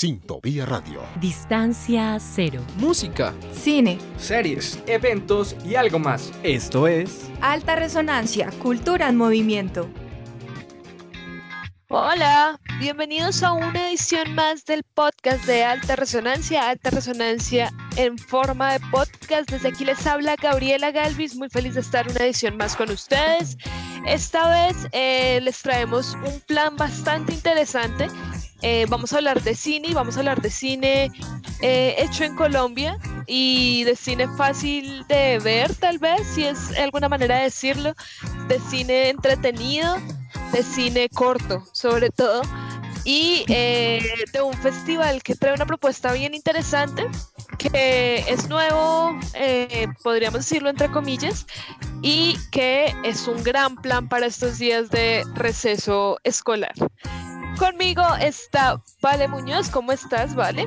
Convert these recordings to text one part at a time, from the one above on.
Sintovía Radio. Distancia cero. Música, cine, series, eventos y algo más. Esto es Alta Resonancia, Cultura en Movimiento. Hola, bienvenidos a una edición más del podcast de Alta Resonancia, Alta Resonancia en forma de podcast. Desde aquí les habla Gabriela Galvis, muy feliz de estar una edición más con ustedes. Esta vez eh, les traemos un plan bastante interesante eh, vamos a hablar de cine y vamos a hablar de cine eh, hecho en Colombia y de cine fácil de ver, tal vez, si es alguna manera de decirlo, de cine entretenido, de cine corto, sobre todo, y eh, de un festival que trae una propuesta bien interesante, que es nuevo, podríamos decirlo entre comillas, y que es un gran plan para estos días de receso escolar. Conmigo está Vale Muñoz. ¿Cómo estás, Vale?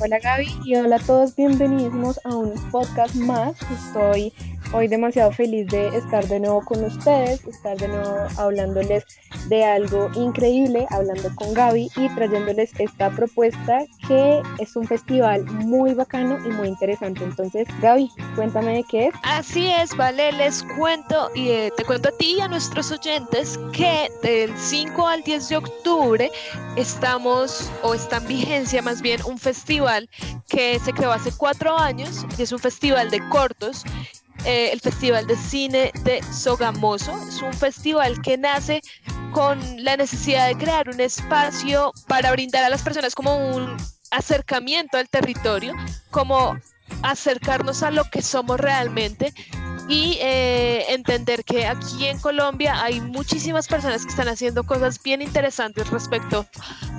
Hola Gaby y hola a todos, bienvenidos a un podcast más. Estoy hoy demasiado feliz de estar de nuevo con ustedes, estar de nuevo hablándoles de algo increíble, hablando con Gaby y trayéndoles esta propuesta que es un festival muy bacano y muy interesante. Entonces, Gaby, cuéntame de qué es. Así es, vale, les cuento y eh, te cuento a ti y a nuestros oyentes que del 5 al 10 de octubre estamos o está en vigencia más bien un festival que se creó hace cuatro años y es un festival de cortos eh, el Festival de Cine de Sogamoso. Es un festival que nace con la necesidad de crear un espacio para brindar a las personas como un acercamiento al territorio, como acercarnos a lo que somos realmente y eh, entender que aquí en Colombia hay muchísimas personas que están haciendo cosas bien interesantes respecto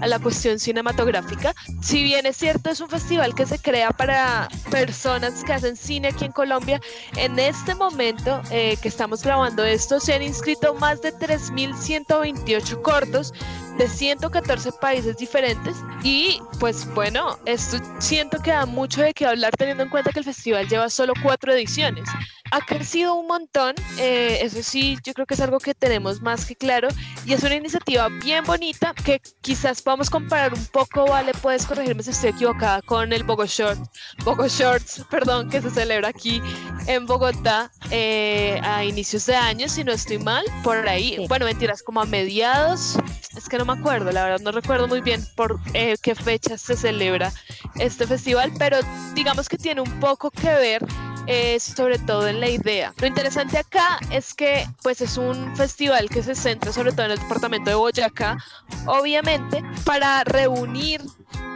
a la cuestión cinematográfica. Si bien es cierto, es un festival que se crea para personas que hacen cine aquí en Colombia, en este momento eh, que estamos grabando esto, se han inscrito más de 3.128 cortos de 114 países diferentes y pues bueno, esto siento que da mucho de qué hablar teniendo en cuenta que el festival lleva solo cuatro ediciones. Ha crecido un montón, eh, eso sí, yo creo que es algo que tenemos más que claro y es una iniciativa bien bonita que quizás podamos comparar un poco, vale, puedes corregirme si estoy equivocada, con el Bogo Short, Bogo Shorts, perdón, que se celebra aquí en Bogotá eh, a inicios de año, si no estoy mal, por ahí, bueno, mentiras, como a mediados, es que no me acuerdo, la verdad no recuerdo muy bien por eh, qué fecha se celebra este festival, pero digamos que tiene un poco que ver eh, sobre todo en la idea. Lo interesante acá es que pues es un festival que se centra sobre todo en el departamento de Boyacá, obviamente para reunir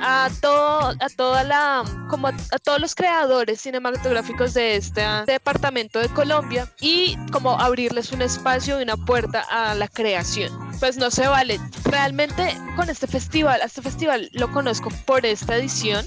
a todo a toda la como a, todos los creadores cinematográficos de este departamento de Colombia y como abrirles un espacio y una puerta a la creación. Pues no se vale. Realmente con este festival, este festival lo conozco por esta edición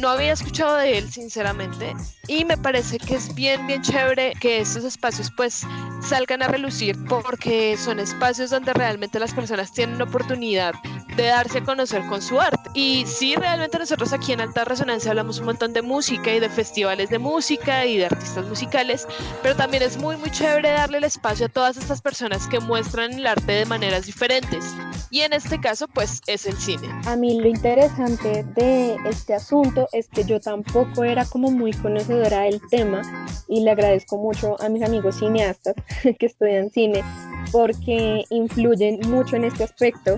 no había escuchado de él, sinceramente, y me parece que es bien, bien chévere que estos espacios pues salgan a relucir porque son espacios donde realmente las personas tienen oportunidad de darse a conocer con su arte. Y sí, realmente nosotros aquí en Alta Resonancia hablamos un montón de música y de festivales de música y de artistas musicales, pero también es muy, muy chévere darle el espacio a todas estas personas que muestran el arte de maneras diferentes. Y en este caso, pues es el cine. A mí lo interesante de este asunto es que yo tampoco era como muy conocedora del tema y le agradezco mucho a mis amigos cineastas que estudian cine porque influyen mucho en este aspecto.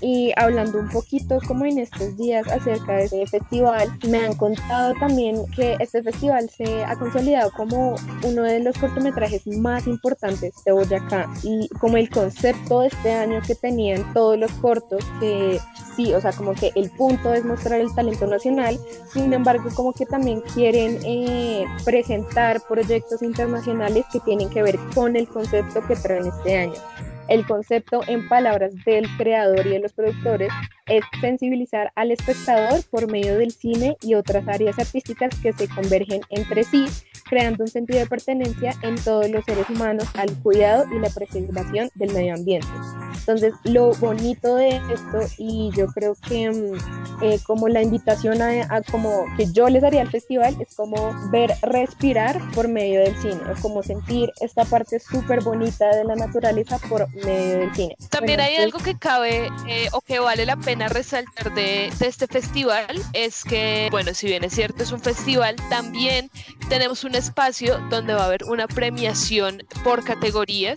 Y hablando un poquito como en estos días acerca de este festival, me han contado también que este festival se ha consolidado como uno de los cortometrajes más importantes de Boyacá y como el concepto de este año que tenían todos los cortos que sí, o sea, como que el punto es mostrar el talento nacional, sin embargo, como que también quieren eh, presentar proyectos internacionales que tienen que ver con el concepto que traen este año. El concepto, en palabras del creador y de los productores, es sensibilizar al espectador por medio del cine y otras áreas artísticas que se convergen entre sí, creando un sentido de pertenencia en todos los seres humanos al cuidado y la preservación del medio ambiente. Entonces, lo bonito de esto, y yo creo que mm, eh, como la invitación a, como que yo les haría al festival, es como ver, respirar por medio del cine, como sentir esta parte súper bonita de la naturaleza por medio del cine. También hay algo que cabe eh, o que vale la pena resaltar de, de este festival, es que, bueno, si bien es cierto, es un festival, también tenemos un espacio donde va a haber una premiación por categorías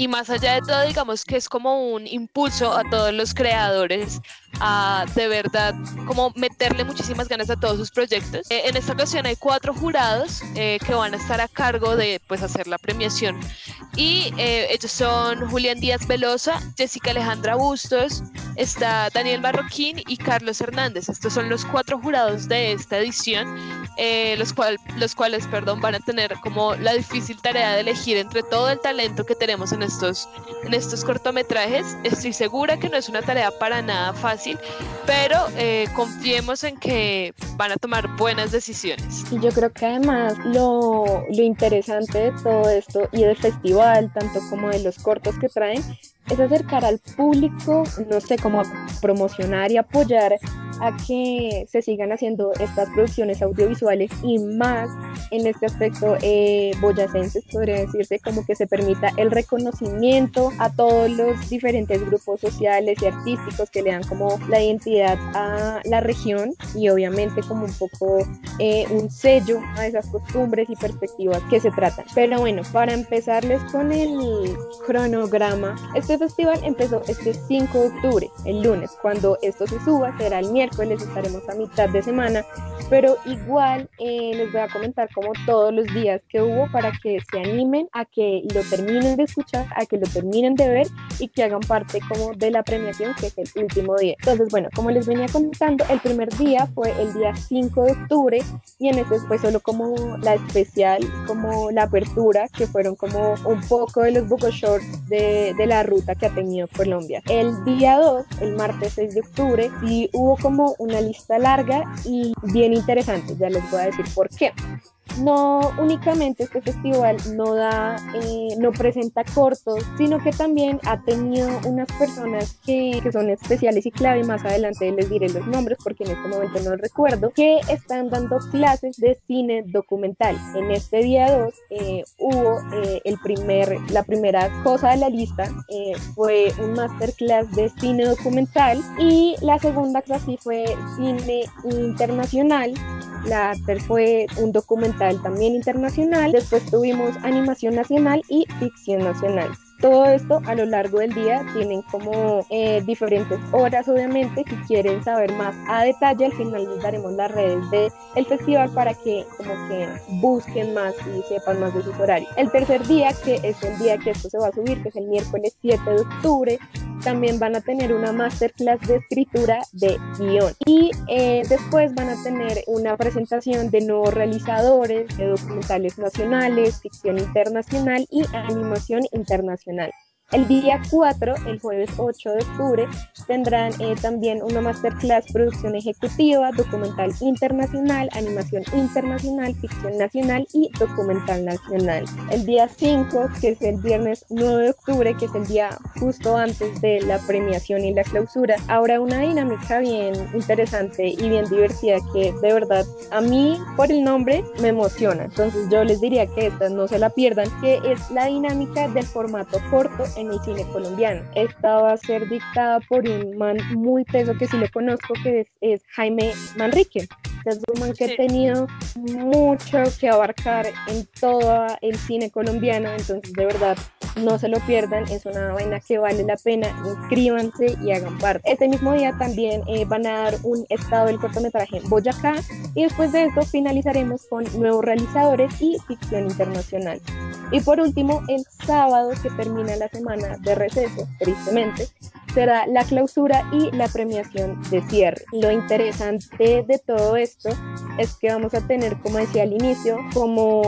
y más allá de todo, digamos que es como un impulso a todos los creadores a de verdad como meterle muchísimas ganas a todos sus proyectos. Eh, en esta ocasión hay cuatro jurados eh, que van a estar a cargo de pues hacer la premiación y eh, ellos son Julián Díaz Velosa, Jessica Alejandra Bustos, está Daniel Barroquín y Carlos Hernández. Estos son los cuatro jurados de esta edición, los, cual, los cuales perdón, van a tener como la difícil tarea de elegir entre todo el talento que tenemos en estos, en estos cortometrajes. Estoy segura que no es una tarea para nada fácil, pero eh, confiemos en que van a tomar buenas decisiones. Y yo creo que además lo, lo interesante de todo esto y del festival, tanto como de los cortos que traen, es acercar al público, no sé, cómo promocionar y apoyar a que se sigan haciendo estas producciones audiovisuales y más en este aspecto eh, boyacenses, podría decirse, como que se permita el reconocimiento a todos los diferentes grupos sociales y artísticos que le dan como la identidad a la región y obviamente como un poco eh, un sello a esas costumbres y perspectivas que se tratan. Pero bueno, para empezarles con el cronograma, este festival empezó este 5 de octubre, el lunes, cuando esto se suba será el miércoles les estaremos a mitad de semana, pero igual eh, les voy a comentar como todos los días que hubo para que se animen a que lo terminen de escuchar, a que lo terminen de ver y que hagan parte como de la premiación que es el último día. Entonces, bueno, como les venía comentando, el primer día fue el día 5 de octubre y en ese fue solo como la especial, como la apertura, que fueron como un poco de los book shorts de, de la ruta que ha tenido Colombia. El día 2, el martes 6 de octubre, sí hubo como una lista larga y bien interesante, ya les voy a decir por qué no únicamente este festival no da, eh, no presenta cortos, sino que también ha tenido unas personas que, que, son especiales y clave, más adelante les diré los nombres porque en este momento no recuerdo, que están dando clases de cine documental. En este día 2 eh, hubo eh, el primer, la primera cosa de la lista, fue un masterclass de cine documental y la segunda clase fue cine internacional, la tercera fue un documental también internacional, después tuvimos animación nacional y ficción nacional. Todo esto a lo largo del día tienen como eh, diferentes horas, obviamente. Si quieren saber más a detalle, al final les daremos las redes del el festival para que como que busquen más y sepan más de sus horarios. El tercer día, que es el día que esto se va a subir, que es el miércoles 7 de octubre, también van a tener una masterclass de escritura de guion. Y eh, después van a tener una presentación de nuevos realizadores, de documentales nacionales, ficción internacional y animación internacional el día 4, el jueves 8 de octubre, tendrán eh, también una masterclass producción ejecutiva, documental internacional, animación internacional, ficción nacional y documental nacional. El día 5, que es el viernes 9 de octubre, que es el día justo antes de la premiación y la clausura, habrá una dinámica bien interesante y bien divertida que de verdad a mí por el nombre me emociona. Entonces yo les diría que estas no se la pierdan, que es la dinámica del formato corto en el cine colombiano. Esta va a ser dictada por un man muy peso que sí lo conozco, que es, Jaime Manrique. Es un man que ha tenido mucho que abarcar en todo el cine colombiano, entonces de verdad no se lo pierdan, es una vaina que vale la pena, inscríbanse y hagan parte. Este mismo día también eh, van a dar un estado del cortometraje en Boyacá y después de eso finalizaremos con nuevos realizadores y ficción internacional. Y por último, el sábado que termina la semana de receso, tristemente, será la clausura y la premiación de cierre. Lo interesante de todo esto es que vamos a tener, como decía al inicio, como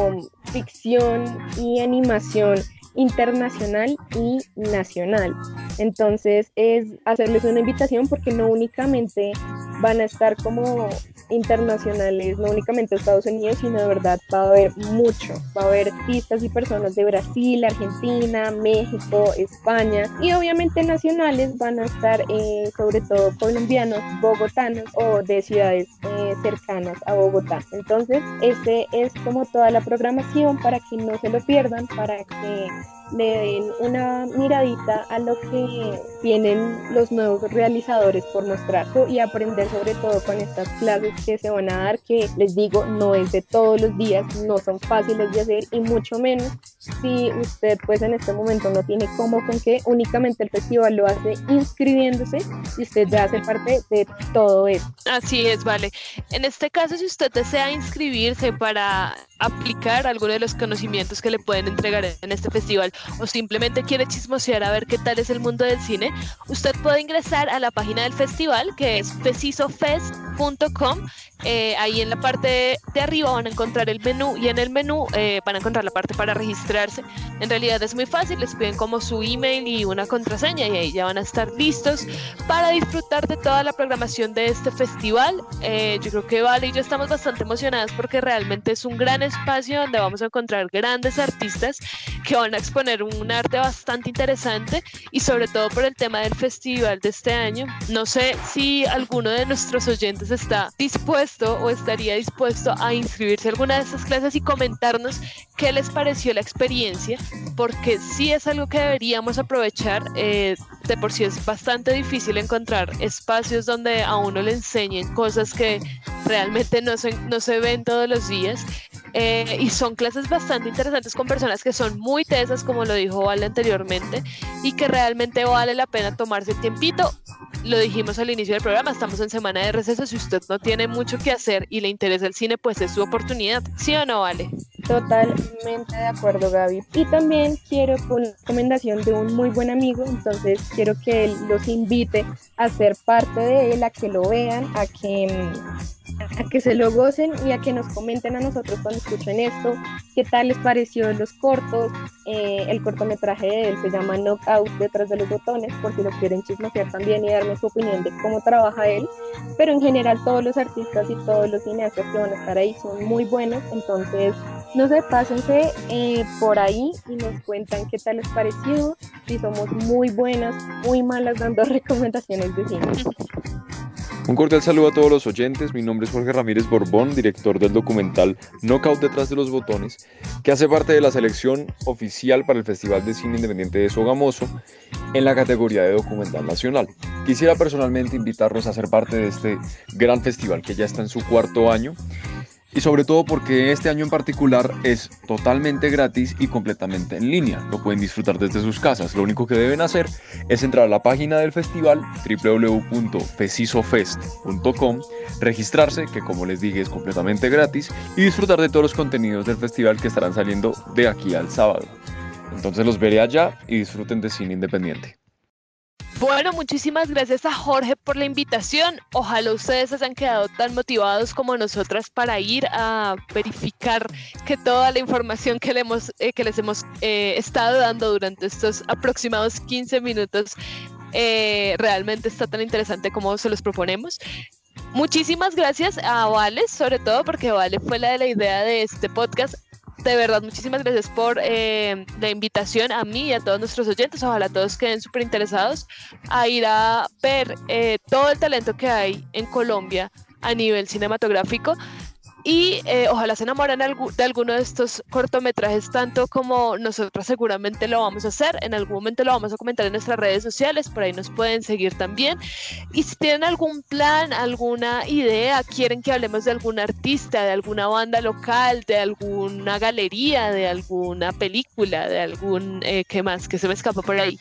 ficción y animación internacional y nacional. Entonces es hacerles una invitación porque no únicamente van a estar como internacionales, no únicamente Estados Unidos, sino de verdad va a haber mucho. Va a haber artistas y personas de Brasil, Argentina, México, España y obviamente nacionales van a estar eh, sobre todo colombianos, bogotanos o de ciudades eh, cercanas a Bogotá. Entonces, este es como toda la programación para que no se lo pierdan, para que le den una miradita a lo que tienen los nuevos realizadores por mostrar y aprender sobre todo con estas clases que se van a dar que les digo no es de todos los días, no son fáciles de hacer y mucho menos si usted pues en este momento no tiene cómo con que únicamente el festival lo hace inscribiéndose y usted ya hace parte de todo eso. Así es, vale. En este caso si usted desea inscribirse para aplicar alguno de los conocimientos que le pueden entregar en este festival o simplemente quiere chismosear a ver qué tal es el mundo del cine, usted puede ingresar a la página del festival que es precisofest.com eh, ahí en la parte de arriba van a encontrar el menú y en el menú eh, van a encontrar la parte para registrarse. En realidad es muy fácil, les piden como su email y una contraseña y ahí ya van a estar listos para disfrutar de toda la programación de este festival. Eh, yo creo que Vale y yo estamos bastante emocionadas porque realmente es un gran espacio donde vamos a encontrar grandes artistas que van a exponer un arte bastante interesante y sobre todo por el tema del festival de este año. No sé si alguno de nuestros oyentes está dispuesto o estaría dispuesto a inscribirse a alguna de estas clases y comentarnos qué les pareció la experiencia, porque sí es algo que deberíamos aprovechar. Eh, de por sí es bastante difícil encontrar espacios donde a uno le enseñen cosas que realmente no se, no se ven todos los días. Eh, y son clases bastante interesantes con personas que son muy tesas, como lo dijo Vale anteriormente, y que realmente vale la pena tomarse el tiempito. Lo dijimos al inicio del programa, estamos en semana de receso. Si usted no tiene mucho que hacer y le interesa el cine, pues es su oportunidad. ¿Sí o no, Vale? Totalmente de acuerdo, Gaby. Y también quiero con recomendación de un muy buen amigo, entonces quiero que él los invite a ser parte de él, a que lo vean, a que a que se lo gocen y a que nos comenten a nosotros escuchen esto, qué tal les pareció los cortos, eh, el cortometraje de él se llama Knockout detrás de los botones, por si lo quieren chismosear también y darme su opinión de cómo trabaja él, pero en general todos los artistas y todos los cineastas que van a estar ahí son muy buenos, entonces no sé, pásense eh, por ahí y nos cuentan qué tal les pareció, si somos muy buenas, muy malas dando recomendaciones de cine. Un cordial saludo a todos los oyentes, mi nombre es Jorge Ramírez Borbón, director del documental Knockout detrás de los botones, que hace parte de la selección oficial para el Festival de Cine Independiente de Sogamoso en la categoría de documental nacional. Quisiera personalmente invitarlos a ser parte de este gran festival que ya está en su cuarto año y sobre todo porque este año en particular es totalmente gratis y completamente en línea. Lo pueden disfrutar desde sus casas. Lo único que deben hacer es entrar a la página del festival www.fesisofest.com, registrarse, que como les dije es completamente gratis, y disfrutar de todos los contenidos del festival que estarán saliendo de aquí al sábado. Entonces los veré allá y disfruten de cine independiente. Bueno, muchísimas gracias a Jorge por la invitación. Ojalá ustedes se hayan quedado tan motivados como nosotras para ir a verificar que toda la información que, eh, les hemos eh, estado dando durante estos aproximados 15 minutos eh, realmente está tan interesante como se los proponemos. Muchísimas gracias a Vale, sobre todo porque Vale fue la de la idea de este podcast de verdad, muchísimas gracias por eh, la invitación a mí y a todos nuestros oyentes. Ojalá todos queden súper interesados a ir a ver eh, todo el talento que hay en Colombia a nivel cinematográfico y eh, ojalá se enamoren de alguno de estos cortometrajes tanto como nosotros seguramente lo vamos a hacer. En algún momento lo vamos a comentar en nuestras redes sociales, por ahí nos pueden seguir también. Y si tienen algún plan, alguna idea, quieren que hablemos de algún artista, de alguna banda local, de alguna galería, de alguna película, de algún, eh, ¿qué más? Que se me escapa por ahí,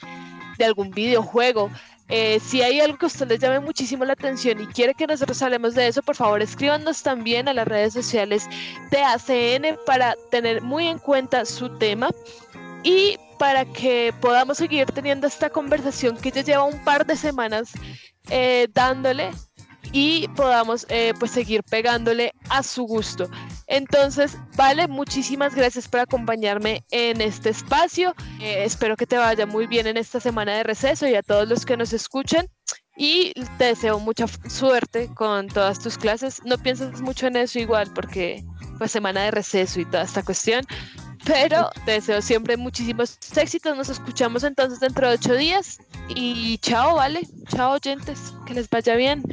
de algún videojuego eh, si hay algo que a usted les llame muchísimo la atención y quiere que nosotros hablemos de eso, por favor escríbanos también a las redes sociales de ACN para tener muy en cuenta su tema y para que podamos seguir teniendo esta conversación que ya lleva un par de semanas eh, dándole y podamos eh, pues seguir pegándole a su gusto. Entonces, vale, muchísimas gracias por acompañarme en este espacio. Eh, espero que te vaya muy bien en esta semana de receso y a todos los que nos escuchen. y te deseo mucha suerte con todas tus clases. No pienses mucho en eso igual porque pues semana de receso y toda esta cuestión, pero deseo siempre muchísimos éxitos. Nos escuchamos entonces dentro de ocho días y chao, vale. Chao, oyentes. Que les vaya bien.